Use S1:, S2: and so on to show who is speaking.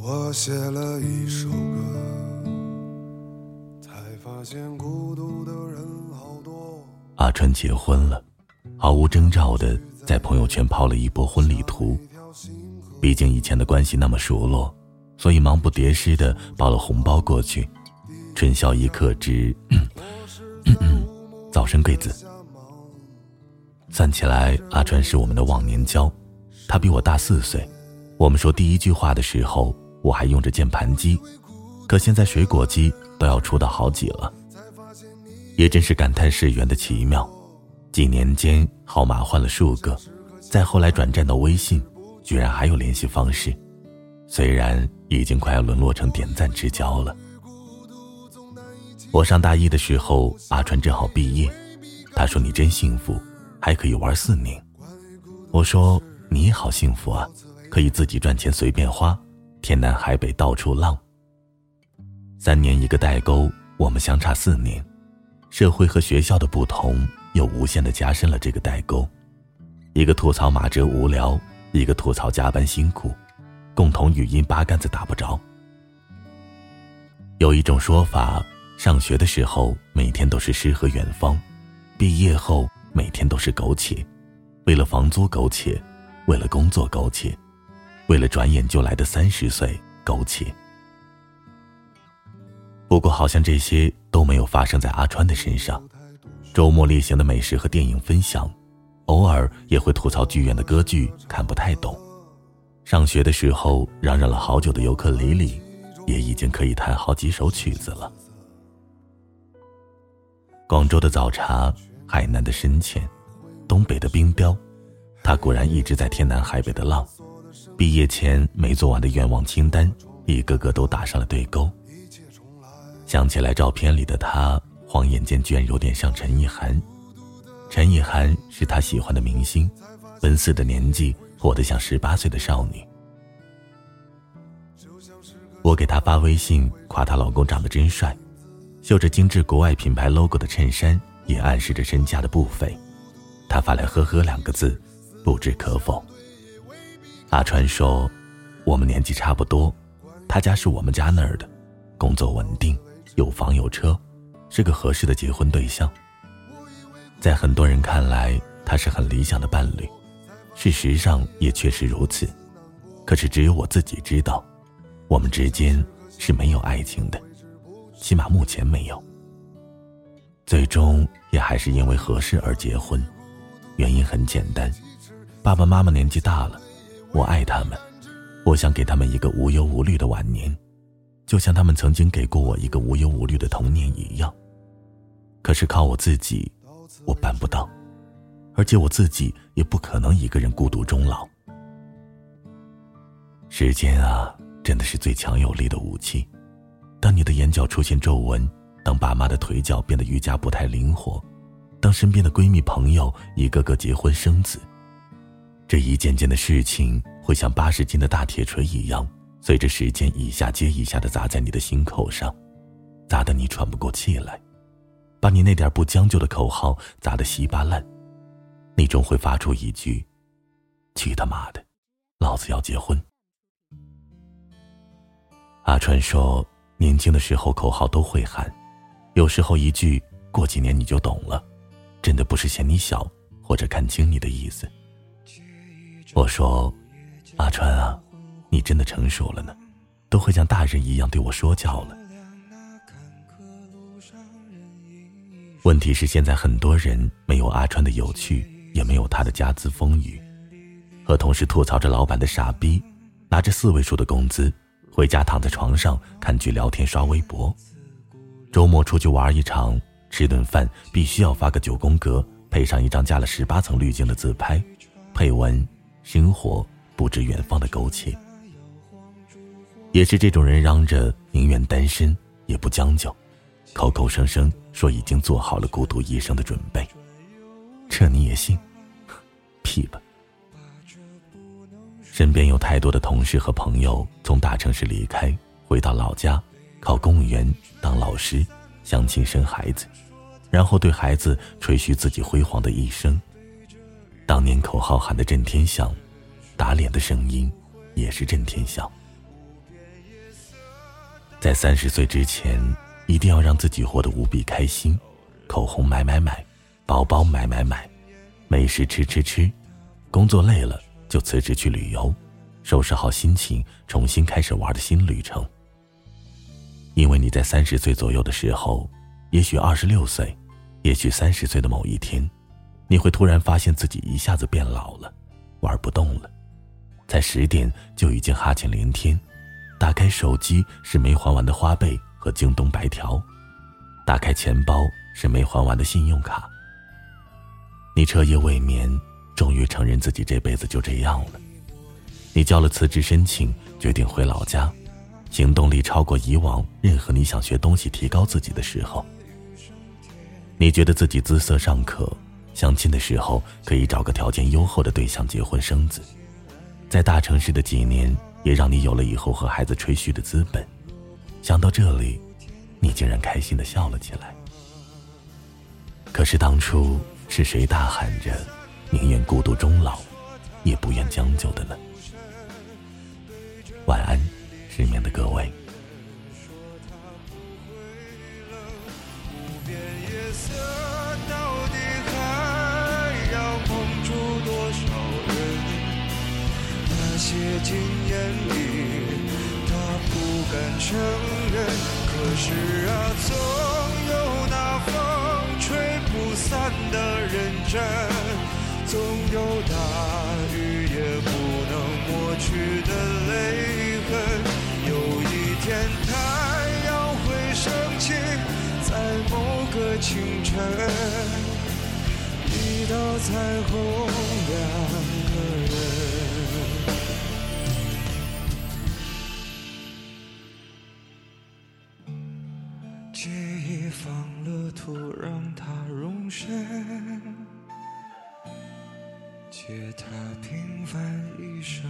S1: 我写了一首歌，才发现孤独的人好多。
S2: 阿川结婚了，毫无征兆的在朋友圈抛了一波婚礼图。毕竟以前的关系那么熟络，所以忙不迭失的包了红包过去。春宵一刻值，早生贵子。算起来，阿川是我们的忘年交，他比我大四岁。我们说第一句话的时候，我还用着键盘机，可现在水果机都要出到好几了。也真是感叹世缘的奇妙，几年间号码换了数个，再后来转战到微信，居然还有联系方式。虽然已经快要沦落成点赞之交了。我上大一的时候，阿川正好毕业，他说：“你真幸福。”还可以玩四年，我说你好幸福啊，可以自己赚钱随便花，天南海北到处浪。三年一个代沟，我们相差四年，社会和学校的不同又无限的加深了这个代沟。一个吐槽马哲无聊，一个吐槽加班辛苦，共同语音八竿子打不着。有一种说法，上学的时候每天都是诗和远方，毕业后。每天都是苟且，为了房租苟且，为了工作苟且，为了转眼就来的三十岁苟且。不过，好像这些都没有发生在阿川的身上。周末例行的美食和电影分享，偶尔也会吐槽剧院的歌剧看不太懂。上学的时候嚷嚷了好久的尤克里里，也已经可以弹好几首曲子了。广州的早茶。海南的深浅，东北的冰雕，他果然一直在天南海北的浪。毕业前没做完的愿望清单，一个个都打上了对勾。想起来照片里的他，晃眼间居然有点像陈意涵。陈意涵是他喜欢的明星，奔四的年纪，活得像十八岁的少女。我给她发微信，夸她老公长得真帅，绣着精致国外品牌 logo 的衬衫。也暗示着身价的不菲，他发来“呵呵”两个字，不知可否。阿川说：“我们年纪差不多，他家是我们家那儿的，工作稳定，有房有车，是个合适的结婚对象。在很多人看来，他是很理想的伴侣，事实上也确实如此。可是只有我自己知道，我们之间是没有爱情的，起码目前没有。”最终也还是因为合适而结婚，原因很简单，爸爸妈妈年纪大了，我爱他们，我想给他们一个无忧无虑的晚年，就像他们曾经给过我一个无忧无虑的童年一样。可是靠我自己，我办不到，而且我自己也不可能一个人孤独终老。时间啊，真的是最强有力的武器，当你的眼角出现皱纹。当爸妈的腿脚变得愈加不太灵活，当身边的闺蜜朋友一个个结婚生子，这一件件的事情会像八十斤的大铁锤一样，随着时间一下接一下的砸在你的心口上，砸得你喘不过气来，把你那点不将就的口号砸得稀巴烂，你终会发出一句：“去他妈的，老子要结婚。”阿川说：“年轻的时候口号都会喊。”有时候一句“过几年你就懂了”，真的不是嫌你小或者看轻你的意思。我说：“阿川啊，你真的成熟了呢，都会像大人一样对我说教了。”问题是现在很多人没有阿川的有趣，也没有他的家资风雨，和同事吐槽着老板的傻逼，拿着四位数的工资，回家躺在床上看剧、聊天、刷微博。周末出去玩一场，吃顿饭必须要发个九宫格，配上一张加了十八层滤镜的自拍，配文“生活不止远方的苟且”。也是这种人嚷着宁愿单身也不将就，口口声声说已经做好了孤独一生的准备，这你也信？屁吧！身边有太多的同事和朋友从大城市离开，回到老家。考公务员、当老师、相亲生孩子，然后对孩子吹嘘自己辉煌的一生。当年口号喊得震天响，打脸的声音也是震天响。在三十岁之前，一定要让自己活得无比开心，口红买买买，包包买买买，美食吃吃吃，工作累了就辞职去旅游，收拾好心情，重新开始玩的新旅程。因为你在三十岁左右的时候，也许二十六岁，也许三十岁的某一天，你会突然发现自己一下子变老了，玩不动了，才十点就已经哈欠连天，打开手机是没还完的花呗和京东白条，打开钱包是没还完的信用卡。你彻夜未眠，终于承认自己这辈子就这样了。你交了辞职申请，决定回老家。行动力超过以往任何你想学东西、提高自己的时候。你觉得自己姿色尚可，相亲的时候可以找个条件优厚的对象结婚生子，在大城市的几年也让你有了以后和孩子吹嘘的资本。想到这里，你竟然开心的笑了起来。可是当初是谁大喊着宁愿孤独终老，也不愿将就的呢？晚安。失眠的各位。
S1: 那些禁言里，他不敢承认。可是啊，总有那风吹不散的认真，总有大雨也不能抹去的泪痕。有一天太阳会升起，在某个清晨，一道彩虹，两个人。记忆放了土，让它容身，借它平凡一生。